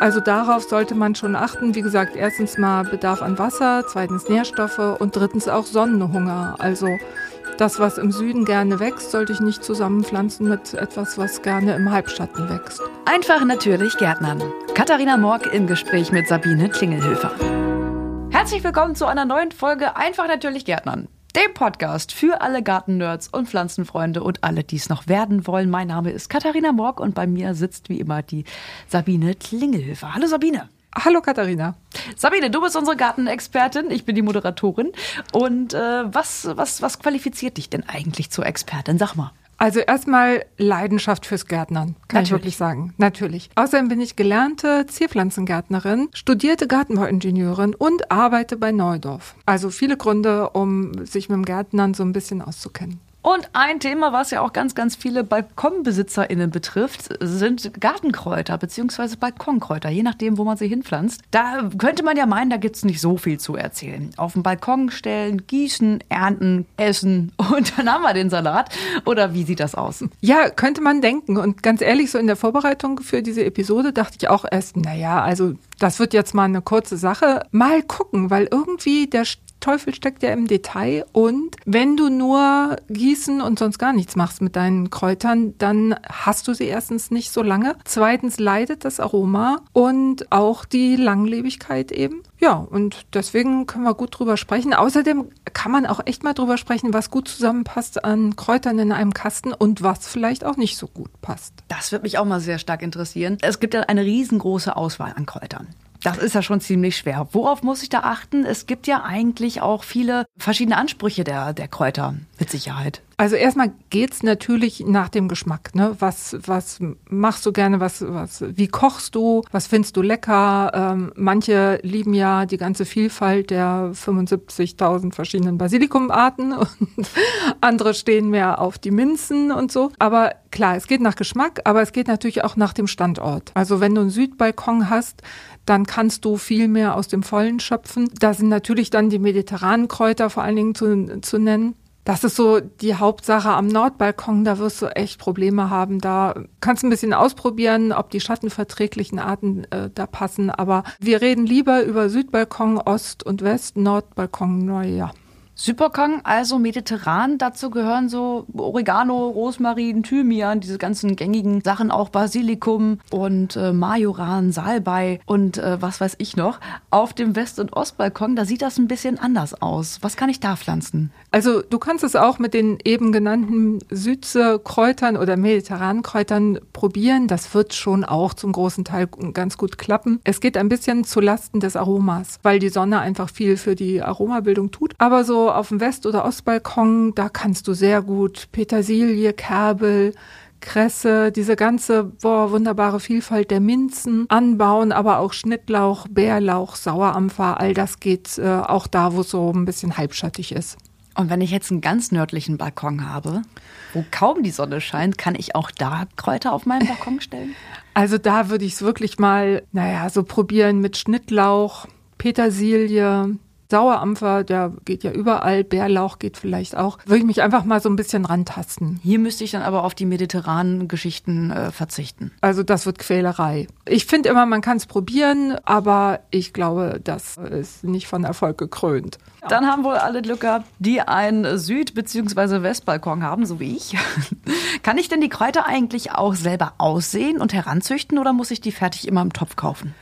Also darauf sollte man schon achten. Wie gesagt, erstens mal Bedarf an Wasser, zweitens Nährstoffe und drittens auch Sonnenhunger. Also das, was im Süden gerne wächst, sollte ich nicht zusammenpflanzen mit etwas, was gerne im Halbschatten wächst. Einfach natürlich Gärtnern. Katharina Morg im Gespräch mit Sabine Klingelhöfer. Herzlich willkommen zu einer neuen Folge Einfach natürlich Gärtnern. Dem Podcast für alle Gartennerds und Pflanzenfreunde und alle, die es noch werden wollen. Mein Name ist Katharina Morg und bei mir sitzt wie immer die Sabine Klingelhöfer. Hallo Sabine. Hallo Katharina. Sabine, du bist unsere Gartenexpertin, ich bin die Moderatorin. Und äh, was, was, was qualifiziert dich denn eigentlich zur Expertin? Sag mal. Also erstmal Leidenschaft fürs Gärtnern, kann Natürlich. ich wirklich sagen. Natürlich. Außerdem bin ich gelernte Zierpflanzengärtnerin, studierte Gartenbauingenieurin und arbeite bei Neudorf. Also viele Gründe, um sich mit dem Gärtnern so ein bisschen auszukennen. Und ein Thema, was ja auch ganz, ganz viele BalkonbesitzerInnen betrifft, sind Gartenkräuter bzw. Balkonkräuter, je nachdem, wo man sie hinpflanzt. Da könnte man ja meinen, da gibt es nicht so viel zu erzählen. Auf den Balkon stellen, gießen, ernten, essen und dann haben wir den Salat. Oder wie sieht das aus? Ja, könnte man denken. Und ganz ehrlich, so in der Vorbereitung für diese Episode dachte ich auch erst, naja, also das wird jetzt mal eine kurze Sache. Mal gucken, weil irgendwie der Teufel steckt ja im Detail. Und wenn du nur gießen und sonst gar nichts machst mit deinen Kräutern, dann hast du sie erstens nicht so lange. Zweitens leidet das Aroma und auch die Langlebigkeit eben. Ja, und deswegen können wir gut drüber sprechen. Außerdem kann man auch echt mal drüber sprechen, was gut zusammenpasst an Kräutern in einem Kasten und was vielleicht auch nicht so gut passt. Das wird mich auch mal sehr stark interessieren. Es gibt ja eine riesengroße Auswahl an Kräutern. Das ist ja schon ziemlich schwer. Worauf muss ich da achten? Es gibt ja eigentlich auch viele verschiedene Ansprüche der, der Kräuter, mit Sicherheit. Also erstmal geht's natürlich nach dem Geschmack. Ne? Was, was machst du gerne? Was, was, wie kochst du? Was findest du lecker? Ähm, manche lieben ja die ganze Vielfalt der 75.000 verschiedenen Basilikumarten und andere stehen mehr auf die Minzen und so. Aber klar, es geht nach Geschmack, aber es geht natürlich auch nach dem Standort. Also wenn du einen Südbalkon hast, dann kannst du viel mehr aus dem Vollen schöpfen. Da sind natürlich dann die mediterranen Kräuter vor allen Dingen zu, zu nennen. Das ist so die Hauptsache am Nordbalkon. Da wirst du echt Probleme haben. Da kannst du ein bisschen ausprobieren, ob die schattenverträglichen Arten äh, da passen. Aber wir reden lieber über Südbalkon, Ost und West, Nordbalkon, naja. Superkong, also mediterran. Dazu gehören so Oregano, Rosmarin, Thymian, diese ganzen gängigen Sachen, auch Basilikum und äh, Majoran, Salbei und äh, was weiß ich noch. Auf dem West- und Ostbalkon, da sieht das ein bisschen anders aus. Was kann ich da pflanzen? Also du kannst es auch mit den eben genannten Südse-Kräutern oder mediterranen Kräutern probieren. Das wird schon auch zum großen Teil ganz gut klappen. Es geht ein bisschen zu Lasten des Aromas, weil die Sonne einfach viel für die Aromabildung tut. Aber so auf dem West- oder Ostbalkon, da kannst du sehr gut Petersilie, Kerbel, Kresse, diese ganze boah, wunderbare Vielfalt der Minzen anbauen, aber auch Schnittlauch, Bärlauch, Sauerampfer, all das geht äh, auch da, wo es so ein bisschen halbschattig ist. Und wenn ich jetzt einen ganz nördlichen Balkon habe, wo kaum die Sonne scheint, kann ich auch da Kräuter auf meinen Balkon stellen? Also da würde ich es wirklich mal, naja, so probieren mit Schnittlauch, Petersilie, Sauerampfer, der geht ja überall, Bärlauch geht vielleicht auch. Würde ich mich einfach mal so ein bisschen rantasten. Hier müsste ich dann aber auf die mediterranen Geschichten äh, verzichten. Also das wird Quälerei. Ich finde immer, man kann es probieren, aber ich glaube, das ist nicht von Erfolg gekrönt. Dann haben wohl alle Glück gehabt, die einen Süd- bzw. Westbalkon haben, so wie ich. kann ich denn die Kräuter eigentlich auch selber aussehen und heranzüchten oder muss ich die fertig immer im Topf kaufen?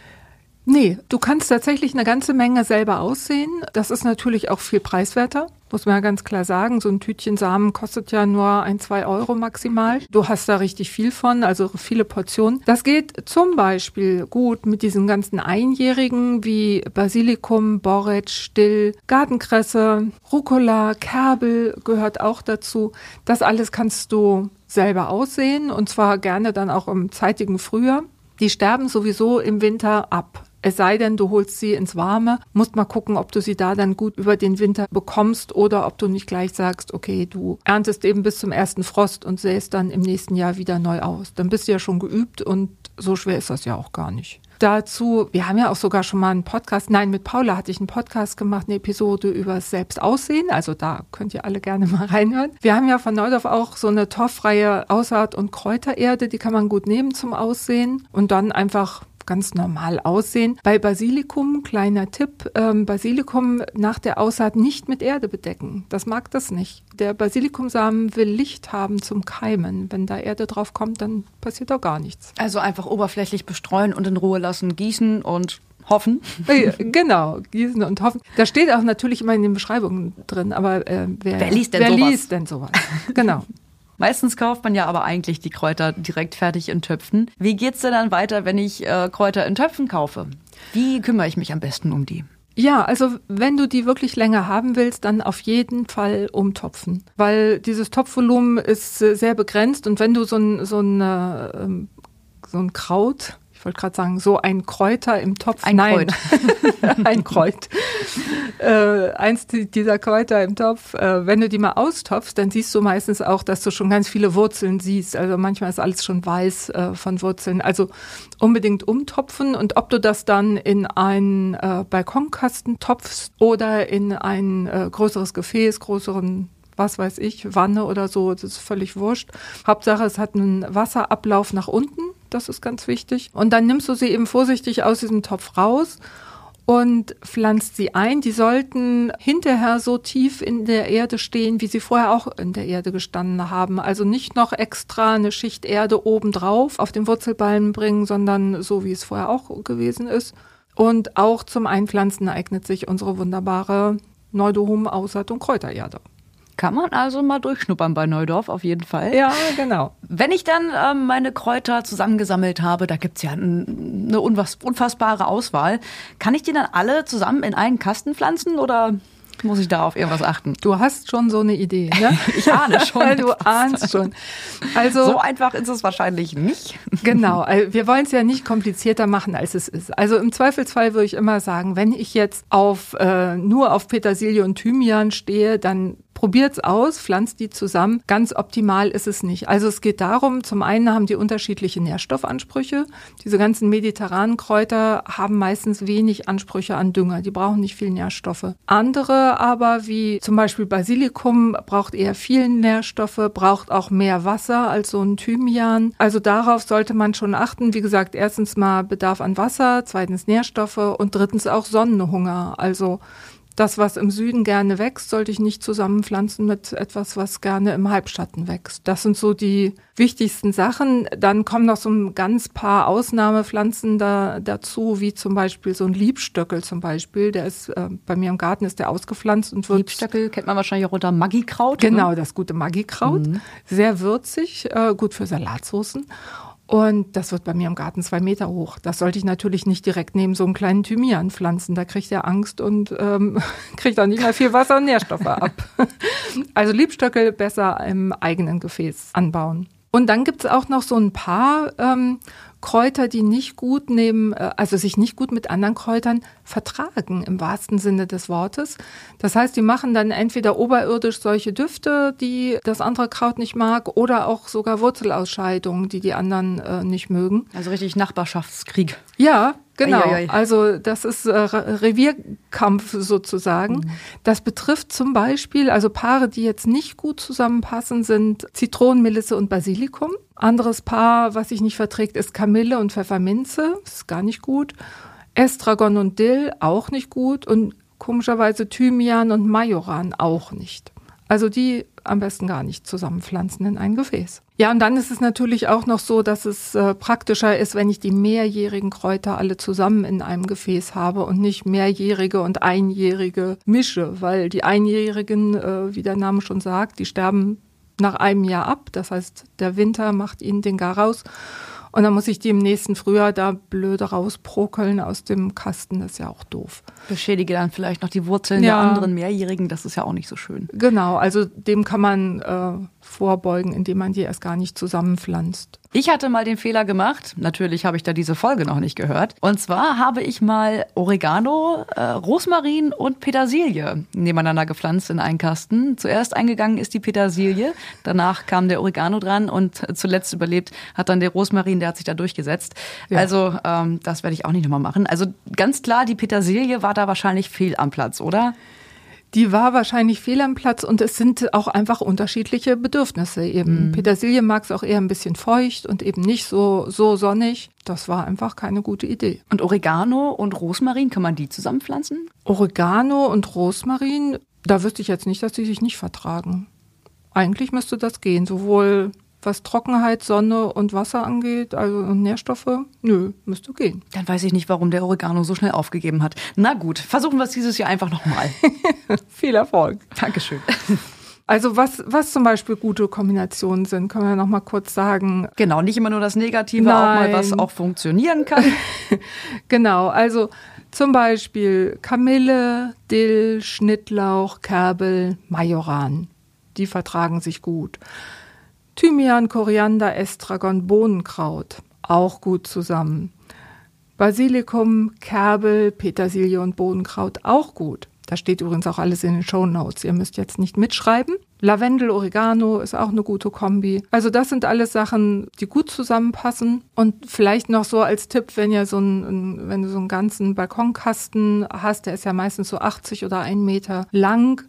Nee, du kannst tatsächlich eine ganze Menge selber aussehen. Das ist natürlich auch viel preiswerter, muss man ja ganz klar sagen. So ein Tütchen Samen kostet ja nur ein, zwei Euro maximal. Du hast da richtig viel von, also viele Portionen. Das geht zum Beispiel gut mit diesen ganzen Einjährigen wie Basilikum, Borretsch, Still, Gartenkresse, Rucola, Kerbel gehört auch dazu. Das alles kannst du selber aussehen und zwar gerne dann auch im zeitigen Frühjahr. Die sterben sowieso im Winter ab. Es sei denn, du holst sie ins Warme, musst mal gucken, ob du sie da dann gut über den Winter bekommst oder ob du nicht gleich sagst, okay, du erntest eben bis zum ersten Frost und säst dann im nächsten Jahr wieder neu aus. Dann bist du ja schon geübt und so schwer ist das ja auch gar nicht. Dazu, wir haben ja auch sogar schon mal einen Podcast, nein, mit Paula hatte ich einen Podcast gemacht, eine Episode über Selbstaussehen. Also da könnt ihr alle gerne mal reinhören. Wir haben ja von Neudorf auch so eine torffreie Aussaat- und Kräutererde, die kann man gut nehmen zum Aussehen und dann einfach ganz normal aussehen. Bei Basilikum, kleiner Tipp, ähm, Basilikum nach der Aussaat nicht mit Erde bedecken. Das mag das nicht. Der Basilikumsamen will Licht haben zum Keimen. Wenn da Erde drauf kommt, dann passiert auch gar nichts. Also einfach oberflächlich bestreuen und in Ruhe lassen, gießen und hoffen. genau, gießen und hoffen. Da steht auch natürlich immer in den Beschreibungen drin, aber äh, wer, wer, liest denn wer sowas? liest denn sowas? genau. Meistens kauft man ja aber eigentlich die Kräuter direkt fertig in Töpfen. Wie geht's denn dann weiter, wenn ich äh, Kräuter in Töpfen kaufe? Wie kümmere ich mich am besten um die? Ja, also wenn du die wirklich länger haben willst, dann auf jeden Fall umtopfen, weil dieses Topfvolumen ist sehr begrenzt und wenn du so ein, so ein, äh, so ein Kraut ich wollte gerade sagen, so ein Kräuter im Topf. Ein Nein. Kreuz. ein Kreuz. Äh, eins dieser Kräuter im Topf, äh, wenn du die mal austopfst, dann siehst du meistens auch, dass du schon ganz viele Wurzeln siehst. Also manchmal ist alles schon weiß äh, von Wurzeln. Also unbedingt umtopfen und ob du das dann in einen äh, Balkonkasten topfst oder in ein äh, größeres Gefäß, größeren was weiß ich, Wanne oder so, das ist völlig wurscht. Hauptsache, es hat einen Wasserablauf nach unten das ist ganz wichtig. Und dann nimmst du sie eben vorsichtig aus diesem Topf raus und pflanzt sie ein. Die sollten hinterher so tief in der Erde stehen, wie sie vorher auch in der Erde gestanden haben. Also nicht noch extra eine Schicht Erde obendrauf auf den Wurzelballen bringen, sondern so, wie es vorher auch gewesen ist. Und auch zum Einpflanzen eignet sich unsere wunderbare Neudohum-Aussaat- Kräutererde. Kann man also mal durchschnuppern bei Neudorf, auf jeden Fall. Ja, genau. Wenn ich dann ähm, meine Kräuter zusammengesammelt habe, da gibt's ja eine unfassbare Auswahl, kann ich die dann alle zusammen in einen Kasten pflanzen oder muss ich da auf irgendwas achten? Du hast schon so eine Idee, ne? Ich ahne schon. du ahnst schon. Also so einfach ist es wahrscheinlich nicht. Genau, also wir wollen es ja nicht komplizierter machen, als es ist. Also im Zweifelsfall würde ich immer sagen, wenn ich jetzt auf äh, nur auf Petersilie und Thymian stehe, dann probiert's aus, pflanzt die zusammen. Ganz optimal ist es nicht. Also es geht darum, zum einen haben die unterschiedliche Nährstoffansprüche. Diese ganzen mediterranen Kräuter haben meistens wenig Ansprüche an Dünger. Die brauchen nicht viel Nährstoffe. Andere aber, wie zum Beispiel Basilikum, braucht eher viel Nährstoffe, braucht auch mehr Wasser als so ein Thymian. Also darauf sollte man schon achten. Wie gesagt, erstens mal Bedarf an Wasser, zweitens Nährstoffe und drittens auch Sonnenhunger. Also das, was im Süden gerne wächst, sollte ich nicht zusammenpflanzen mit etwas, was gerne im Halbschatten wächst. Das sind so die wichtigsten Sachen. Dann kommen noch so ein ganz paar Ausnahmepflanzen da, dazu, wie zum Beispiel so ein Liebstöckel zum Beispiel. Der ist äh, bei mir im Garten ist der ausgepflanzt und wird. Liebstöckel kennt man wahrscheinlich auch unter Maggikraut. Genau, oder? das gute Maggikraut. Mhm. Sehr würzig, äh, gut für Salatsoßen. Und das wird bei mir im Garten zwei Meter hoch. Das sollte ich natürlich nicht direkt neben so einem kleinen Thymian pflanzen. Da kriegt er Angst und ähm, kriegt auch nicht mehr viel Wasser und Nährstoffe ab. Also Liebstöckel besser im eigenen Gefäß anbauen. Und dann gibt's auch noch so ein paar ähm, Kräuter, die nicht gut neben, äh, also sich nicht gut mit anderen Kräutern vertragen im wahrsten Sinne des Wortes. Das heißt, die machen dann entweder oberirdisch solche Düfte, die das andere Kraut nicht mag, oder auch sogar Wurzelausscheidungen, die die anderen äh, nicht mögen. Also richtig Nachbarschaftskrieg. Ja, Genau, Eieiei. also das ist äh, Revierkampf sozusagen. Mhm. Das betrifft zum Beispiel, also Paare, die jetzt nicht gut zusammenpassen, sind Zitronenmelisse und Basilikum. Anderes Paar, was sich nicht verträgt, ist Kamille und Pfefferminze. Das ist gar nicht gut. Estragon und Dill auch nicht gut. Und komischerweise Thymian und Majoran auch nicht. Also die am besten gar nicht zusammenpflanzen in ein Gefäß. Ja, und dann ist es natürlich auch noch so, dass es äh, praktischer ist, wenn ich die mehrjährigen Kräuter alle zusammen in einem Gefäß habe und nicht mehrjährige und einjährige mische, weil die einjährigen, äh, wie der Name schon sagt, die sterben nach einem Jahr ab. Das heißt, der Winter macht ihnen den Garaus. Und dann muss ich die im nächsten Frühjahr da blöde rausprokeln aus dem Kasten. Das ist ja auch doof. Beschädige dann vielleicht noch die Wurzeln ja. der anderen Mehrjährigen. Das ist ja auch nicht so schön. Genau, also dem kann man äh, vorbeugen, indem man die erst gar nicht zusammenpflanzt. Ich hatte mal den Fehler gemacht, natürlich habe ich da diese Folge noch nicht gehört. Und zwar habe ich mal Oregano, äh, Rosmarin und Petersilie nebeneinander gepflanzt in einen Kasten. Zuerst eingegangen ist die Petersilie, danach kam der Oregano dran und zuletzt überlebt hat dann der Rosmarin, der hat sich da durchgesetzt. Ja. Also ähm, das werde ich auch nicht nochmal machen. Also ganz klar, die Petersilie war da wahrscheinlich fehl am Platz, oder? Die war wahrscheinlich fehl am Platz und es sind auch einfach unterschiedliche Bedürfnisse eben. Mhm. Petersilie mag es auch eher ein bisschen feucht und eben nicht so, so sonnig. Das war einfach keine gute Idee. Und Oregano und Rosmarin, kann man die zusammenpflanzen? Oregano und Rosmarin, da wüsste ich jetzt nicht, dass die sich nicht vertragen. Eigentlich müsste das gehen, sowohl was Trockenheit, Sonne und Wasser angeht, also Nährstoffe, nö, müsste gehen. Dann weiß ich nicht, warum der Oregano so schnell aufgegeben hat. Na gut, versuchen wir es dieses Jahr einfach nochmal. Viel Erfolg. Dankeschön. Also was, was zum Beispiel gute Kombinationen sind, können wir noch mal kurz sagen. Genau, nicht immer nur das Negative, Nein. auch mal was auch funktionieren kann. genau, also zum Beispiel Kamille, Dill, Schnittlauch, Kerbel, Majoran. Die vertragen sich gut. Thymian, Koriander, Estragon, Bohnenkraut auch gut zusammen. Basilikum, Kerbel, Petersilie und Bohnenkraut auch gut. Da steht übrigens auch alles in den Show Notes. Ihr müsst jetzt nicht mitschreiben. Lavendel, Oregano ist auch eine gute Kombi. Also das sind alles Sachen, die gut zusammenpassen. Und vielleicht noch so als Tipp, wenn ihr so einen, wenn du so einen ganzen Balkonkasten hast, der ist ja meistens so 80 oder ein Meter lang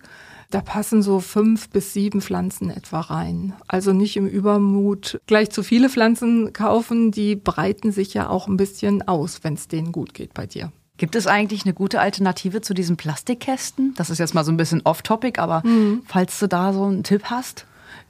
da passen so fünf bis sieben Pflanzen etwa rein. Also nicht im Übermut gleich zu viele Pflanzen kaufen. Die breiten sich ja auch ein bisschen aus, wenn es denen gut geht bei dir. Gibt es eigentlich eine gute Alternative zu diesen Plastikkästen? Das ist jetzt mal so ein bisschen off-topic, aber mhm. falls du da so einen Tipp hast?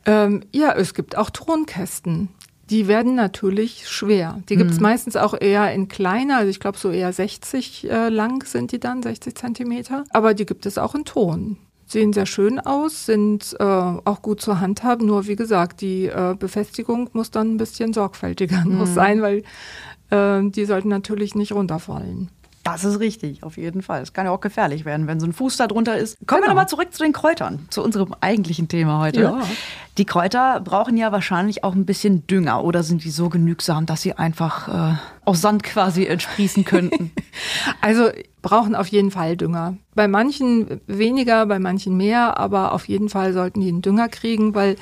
Ähm, ja, es gibt auch Tonkästen. Die werden natürlich schwer. Die gibt es mhm. meistens auch eher in kleiner, also ich glaube so eher 60 äh, lang sind die dann, 60 Zentimeter. Aber die gibt es auch in Ton sehen sehr schön aus, sind äh, auch gut zu handhaben. Nur wie gesagt, die äh, Befestigung muss dann ein bisschen sorgfältiger mhm. sein, weil äh, die sollten natürlich nicht runterfallen. Das ist richtig, auf jeden Fall. Es kann ja auch gefährlich werden, wenn so ein Fuß da drunter ist. Kommen genau. wir nochmal zurück zu den Kräutern, zu unserem eigentlichen Thema heute. Ja. Die Kräuter brauchen ja wahrscheinlich auch ein bisschen Dünger oder sind die so genügsam, dass sie einfach äh, aus Sand quasi entsprießen könnten? also brauchen auf jeden Fall Dünger. Bei manchen weniger, bei manchen mehr, aber auf jeden Fall sollten die einen Dünger kriegen, weil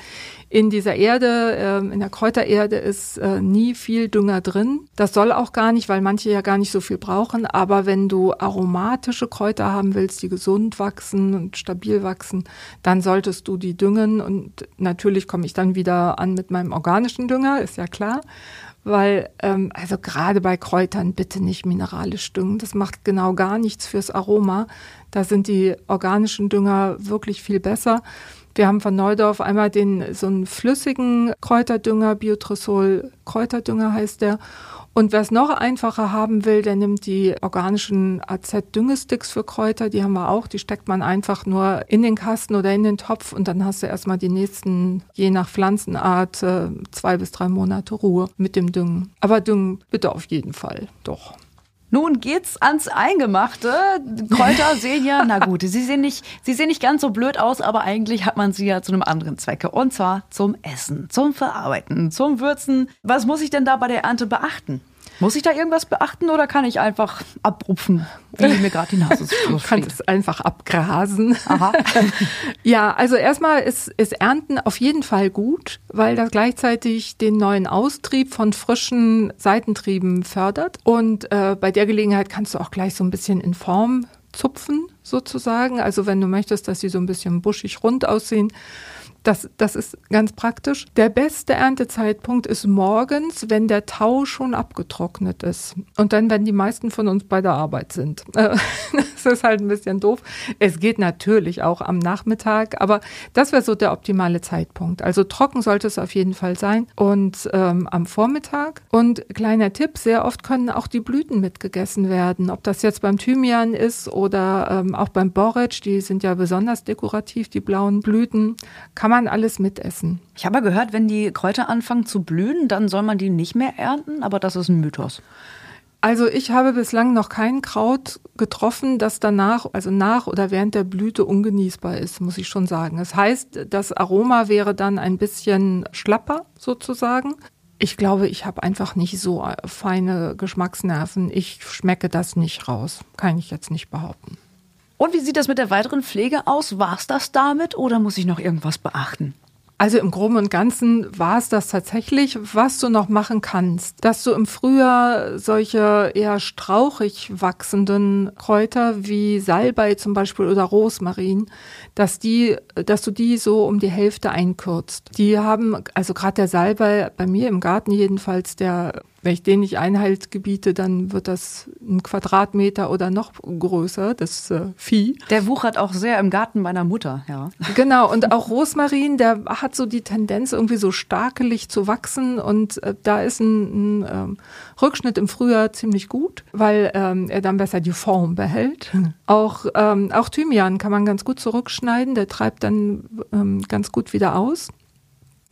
in dieser Erde, ähm, in der Kräutererde ist äh, nie viel Dünger drin. Das soll auch gar nicht, weil manche ja gar nicht so viel brauchen. Aber wenn du aromatische Kräuter haben willst, die gesund wachsen und stabil wachsen, dann solltest du die düngen. Und natürlich komme ich dann wieder an mit meinem organischen Dünger, ist ja klar weil ähm, also gerade bei Kräutern bitte nicht mineralisch düngen. Das macht genau gar nichts fürs Aroma. Da sind die organischen Dünger wirklich viel besser. Wir haben von Neudorf einmal den so einen flüssigen Kräuterdünger, Biotresol Kräuterdünger heißt der. Und wer es noch einfacher haben will, der nimmt die organischen AZ-Düngesticks für Kräuter, die haben wir auch. Die steckt man einfach nur in den Kasten oder in den Topf und dann hast du erstmal die nächsten, je nach Pflanzenart, äh, zwei bis drei Monate Ruhe mit dem Düngen. Aber Düngen bitte auf jeden Fall, doch. Nun geht's ans Eingemachte. Kräuter sehen ja, na gut, sie sehen nicht, sie sehen nicht ganz so blöd aus, aber eigentlich hat man sie ja zu einem anderen Zwecke. Und zwar zum Essen, zum Verarbeiten, zum Würzen. Was muss ich denn da bei der Ernte beachten? Muss ich da irgendwas beachten oder kann ich einfach abrupfen, wie mir gerade die Nase so Du kannst es einfach abgrasen. Aha. ja, also erstmal ist, ist Ernten auf jeden Fall gut, weil das gleichzeitig den neuen Austrieb von frischen Seitentrieben fördert. Und äh, bei der Gelegenheit kannst du auch gleich so ein bisschen in Form zupfen, sozusagen. Also wenn du möchtest, dass sie so ein bisschen buschig rund aussehen, das, das ist ganz praktisch. Der beste Erntezeitpunkt ist morgens, wenn der Tau schon abgetrocknet ist. Und dann, wenn die meisten von uns bei der Arbeit sind. das ist halt ein bisschen doof. Es geht natürlich auch am Nachmittag, aber das wäre so der optimale Zeitpunkt. Also trocken sollte es auf jeden Fall sein und ähm, am Vormittag. Und kleiner Tipp, sehr oft können auch die Blüten mitgegessen werden. Ob das jetzt beim Thymian ist oder ähm, auch beim Borretsch, die sind ja besonders dekorativ, die blauen Blüten, kann man man alles mitessen. Ich habe gehört, wenn die Kräuter anfangen zu blühen, dann soll man die nicht mehr ernten, aber das ist ein Mythos. Also ich habe bislang noch kein Kraut getroffen, das danach, also nach oder während der Blüte ungenießbar ist, muss ich schon sagen. Das heißt, das Aroma wäre dann ein bisschen schlapper sozusagen. Ich glaube, ich habe einfach nicht so feine Geschmacksnerven. Ich schmecke das nicht raus. Kann ich jetzt nicht behaupten. Und wie sieht das mit der weiteren Pflege aus? War es das damit oder muss ich noch irgendwas beachten? Also im Groben und Ganzen war es das tatsächlich, was du noch machen kannst. Dass du im Frühjahr solche eher strauchig wachsenden Kräuter wie Salbei zum Beispiel oder Rosmarin, dass die, dass du die so um die Hälfte einkürzt. Die haben, also gerade der Salbei, bei mir im Garten jedenfalls, der wenn ich den nicht Einhalt gebiete, dann wird das ein Quadratmeter oder noch größer, das äh, Vieh. Der wuchert auch sehr im Garten meiner Mutter, ja. Genau, und auch Rosmarin, der hat so die Tendenz, irgendwie so starkelig zu wachsen. Und äh, da ist ein, ein ähm, Rückschnitt im Frühjahr ziemlich gut, weil ähm, er dann besser die Form behält. Auch, ähm, auch Thymian kann man ganz gut zurückschneiden, der treibt dann ähm, ganz gut wieder aus.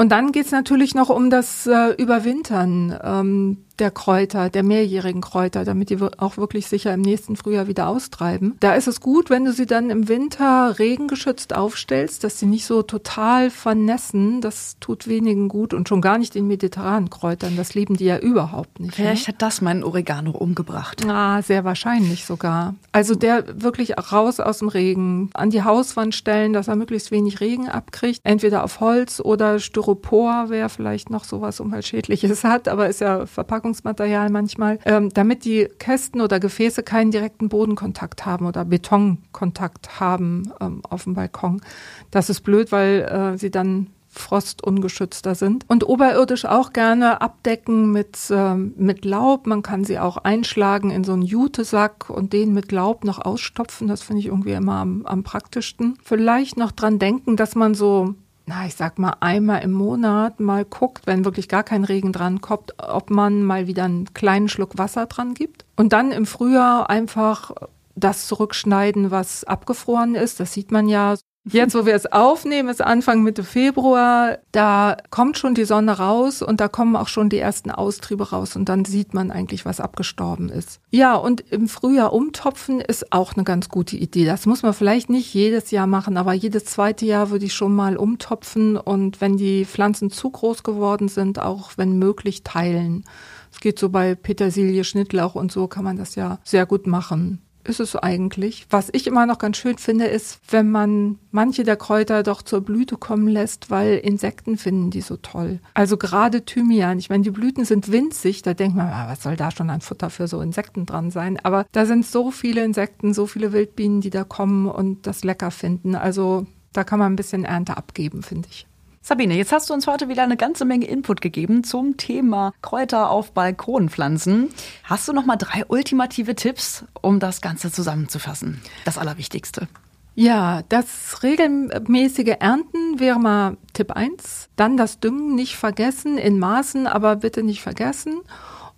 Und dann geht's natürlich noch um das äh, Überwintern. Ähm, der Kräuter, der mehrjährigen Kräuter, damit die auch wirklich sicher im nächsten Frühjahr wieder austreiben. Da ist es gut, wenn du sie dann im Winter regengeschützt aufstellst, dass sie nicht so total vernässen. Das tut wenigen gut und schon gar nicht den mediterranen Kräutern. Das lieben die ja überhaupt nicht. Ne? Vielleicht ne? hat das meinen Oregano umgebracht. Ah, sehr wahrscheinlich sogar. Also der wirklich raus aus dem Regen, an die Hauswand stellen, dass er möglichst wenig Regen abkriegt. Entweder auf Holz oder Styropor, wer vielleicht noch sowas Umweltschädliches hat, aber ist ja Verpackung Verpackungsmaterial manchmal, ähm, damit die Kästen oder Gefäße keinen direkten Bodenkontakt haben oder Betonkontakt haben ähm, auf dem Balkon. Das ist blöd, weil äh, sie dann frostungeschützter sind. Und oberirdisch auch gerne abdecken mit, äh, mit Laub. Man kann sie auch einschlagen in so einen Jutesack und den mit Laub noch ausstopfen. Das finde ich irgendwie immer am, am praktischsten. Vielleicht noch dran denken, dass man so na, ich sag mal, einmal im Monat mal guckt, wenn wirklich gar kein Regen dran kommt, ob man mal wieder einen kleinen Schluck Wasser dran gibt. Und dann im Frühjahr einfach das zurückschneiden, was abgefroren ist. Das sieht man ja Jetzt, wo wir es aufnehmen, ist Anfang Mitte Februar, da kommt schon die Sonne raus und da kommen auch schon die ersten Austriebe raus und dann sieht man eigentlich, was abgestorben ist. Ja, und im Frühjahr umtopfen ist auch eine ganz gute Idee. Das muss man vielleicht nicht jedes Jahr machen, aber jedes zweite Jahr würde ich schon mal umtopfen und wenn die Pflanzen zu groß geworden sind, auch wenn möglich teilen. Es geht so bei Petersilie, Schnittlauch und so kann man das ja sehr gut machen ist es eigentlich. Was ich immer noch ganz schön finde, ist, wenn man manche der Kräuter doch zur Blüte kommen lässt, weil Insekten finden die so toll. Also gerade Thymian. Ich meine, die Blüten sind winzig. Da denkt man, ah, was soll da schon ein Futter für so Insekten dran sein? Aber da sind so viele Insekten, so viele Wildbienen, die da kommen und das lecker finden. Also da kann man ein bisschen Ernte abgeben, finde ich. Sabine, jetzt hast du uns heute wieder eine ganze Menge Input gegeben zum Thema Kräuter auf Balkonpflanzen. Hast du noch mal drei ultimative Tipps, um das Ganze zusammenzufassen? Das Allerwichtigste. Ja, das regelmäßige Ernten wäre mal Tipp 1. Dann das Düngen nicht vergessen, in Maßen, aber bitte nicht vergessen.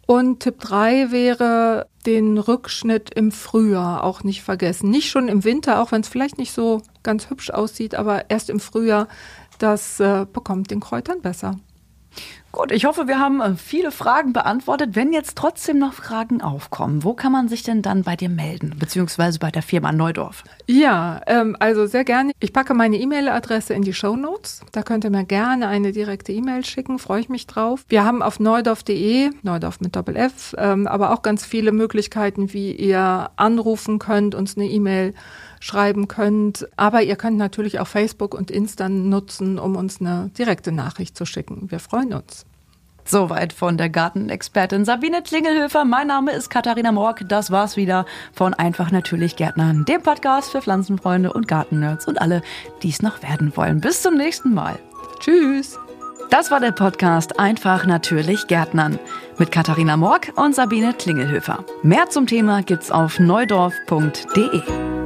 Und Tipp 3 wäre den Rückschnitt im Frühjahr auch nicht vergessen. Nicht schon im Winter, auch wenn es vielleicht nicht so ganz hübsch aussieht, aber erst im Frühjahr das äh, bekommt den Kräutern besser. Gut, ich hoffe, wir haben äh, viele Fragen beantwortet. Wenn jetzt trotzdem noch Fragen aufkommen, wo kann man sich denn dann bei dir melden, beziehungsweise bei der Firma Neudorf? Ja, ähm, also sehr gerne. Ich packe meine E-Mail-Adresse in die Show Notes. Da könnt ihr mir gerne eine direkte E-Mail schicken, freue ich mich drauf. Wir haben auf neudorf.de, Neudorf mit Doppel-F, ähm, aber auch ganz viele Möglichkeiten, wie ihr anrufen könnt, uns eine E-Mail schreiben könnt. Aber ihr könnt natürlich auch Facebook und Insta nutzen, um uns eine direkte Nachricht zu schicken. Wir freuen uns. Soweit von der Gartenexpertin Sabine Klingelhöfer. Mein Name ist Katharina Morg. Das war's wieder von Einfach Natürlich Gärtnern, dem Podcast für Pflanzenfreunde und Gartennerds und alle, die es noch werden wollen. Bis zum nächsten Mal. Tschüss. Das war der Podcast Einfach Natürlich Gärtnern mit Katharina Morg und Sabine Klingelhöfer. Mehr zum Thema gibt's auf neudorf.de.